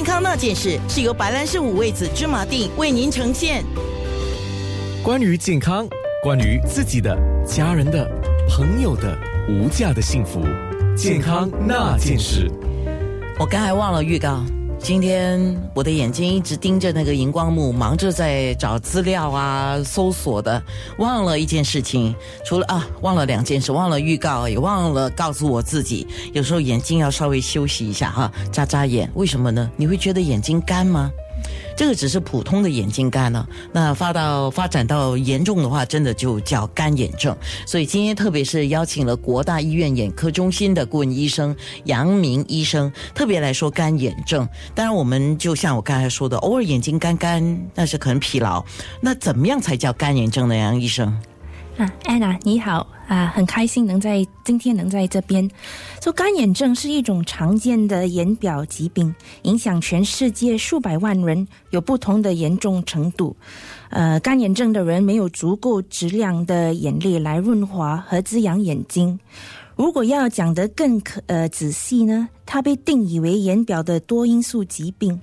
健康那件事是由白兰氏五味子芝麻锭为您呈现。关于健康，关于自己的、家人的、朋友的无价的幸福，健康那件事。我刚才忘了预告，今天我的眼睛一直盯着那个荧光幕，忙着在找资料啊、搜索的，忘了一件事情，除了啊，忘了两件事，忘了预告，也忘了告诉我自己，有时候眼睛要稍微休息一下哈，眨眨眼。为什么呢？你会觉得眼睛干吗？这个只是普通的眼睛干了，那发到发展到严重的话，真的就叫干眼症。所以今天特别是邀请了国大医院眼科中心的顾问医生杨明医生，特别来说干眼症。当然，我们就像我刚才说的，偶尔眼睛干干，那是可能疲劳。那怎么样才叫干眼症呢？杨医生？啊，安娜你好啊，很开心能在今天能在这边。说干眼症是一种常见的眼表疾病，影响全世界数百万人，有不同的严重程度。呃，干眼症的人没有足够质量的眼泪来润滑和滋养眼睛。如果要讲得更可呃仔细呢，它被定义为眼表的多因素疾病。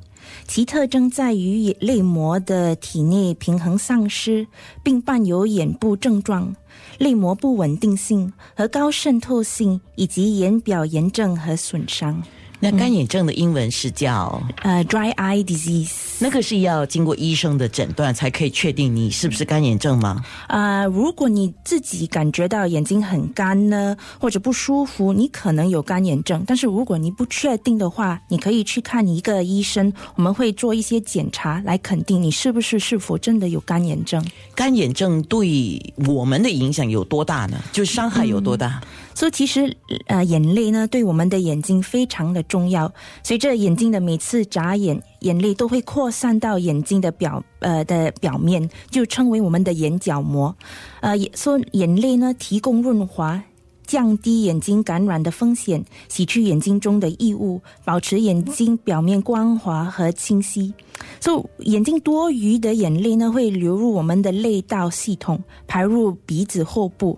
其特征在于眼内膜的体内平衡丧失，并伴有眼部症状、内膜不稳定性和高渗透性，以及眼表炎症和损伤。那干眼症的英文是叫呃 dry eye disease，那个是要经过医生的诊断才可以确定你是不是干眼症吗？啊，如果你自己感觉到眼睛很干呢，或者不舒服，你可能有干眼症。但是如果你不确定的话，你可以去看一个医生，我们会做一些检查来肯定你是不是是否真的有干眼症。干眼症对我们的影响有多大呢？就伤害有多大？所以其实，呃，眼泪呢，对我们的眼睛非常的重要。随着眼睛的每次眨眼，眼泪都会扩散到眼睛的表，呃的表面，就称为我们的眼角膜。呃，说眼泪呢，提供润滑，降低眼睛感染的风险，洗去眼睛中的异物，保持眼睛表面光滑和清晰。所以，眼睛多余的眼泪呢，会流入我们的泪道系统，排入鼻子后部。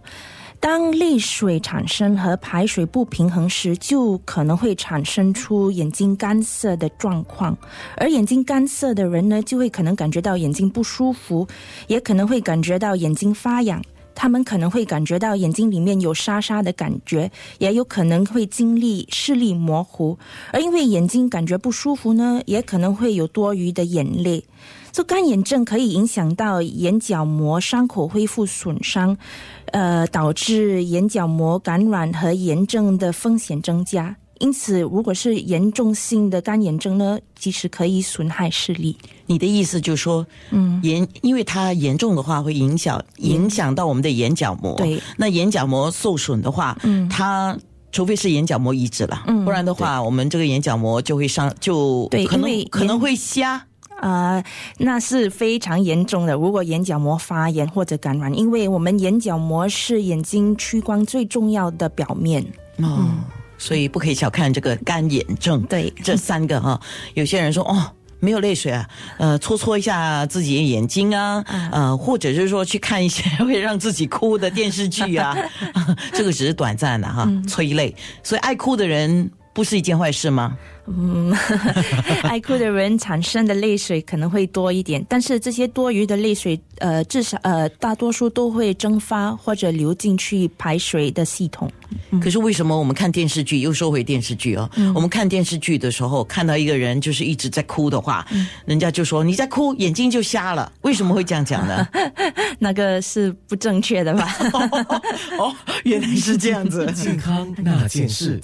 当泪水产生和排水不平衡时，就可能会产生出眼睛干涩的状况。而眼睛干涩的人呢，就会可能感觉到眼睛不舒服，也可能会感觉到眼睛发痒。他们可能会感觉到眼睛里面有沙沙的感觉，也有可能会经历视力模糊。而因为眼睛感觉不舒服呢，也可能会有多余的眼泪。这干眼症可以影响到眼角膜伤口恢复损伤，呃，导致眼角膜感染和炎症的风险增加。因此，如果是严重性的干眼症呢，其实可以损害视力。你的意思就是说，嗯，严，因为它严重的话会影响影响到我们的眼角膜。对，那眼角膜受损的话，嗯，它除非是眼角膜移植了，嗯，不然的话，我们这个眼角膜就会伤，就可能可能会瞎。啊，那是非常严重的。如果眼角膜发炎或者感染，因为我们眼角膜是眼睛屈光最重要的表面。哦。所以不可以小看这个干眼症，对这三个哈。有些人说哦，没有泪水啊，呃，搓搓一下自己的眼睛啊，呃，或者是说去看一些会让自己哭的电视剧啊，这个只是短暂的哈，催泪。所以爱哭的人不是一件坏事吗？嗯，爱哭的人产生的泪水可能会多一点，但是这些多余的泪水，呃，至少呃，大多数都会蒸发或者流进去排水的系统。可是为什么我们看电视剧又说回电视剧哦？我们看电视剧的时候看到一个人就是一直在哭的话，人家就说你在哭，眼睛就瞎了。为什么会这样讲呢？那个是不正确的吧？哦，原来是这样子。健康那件事。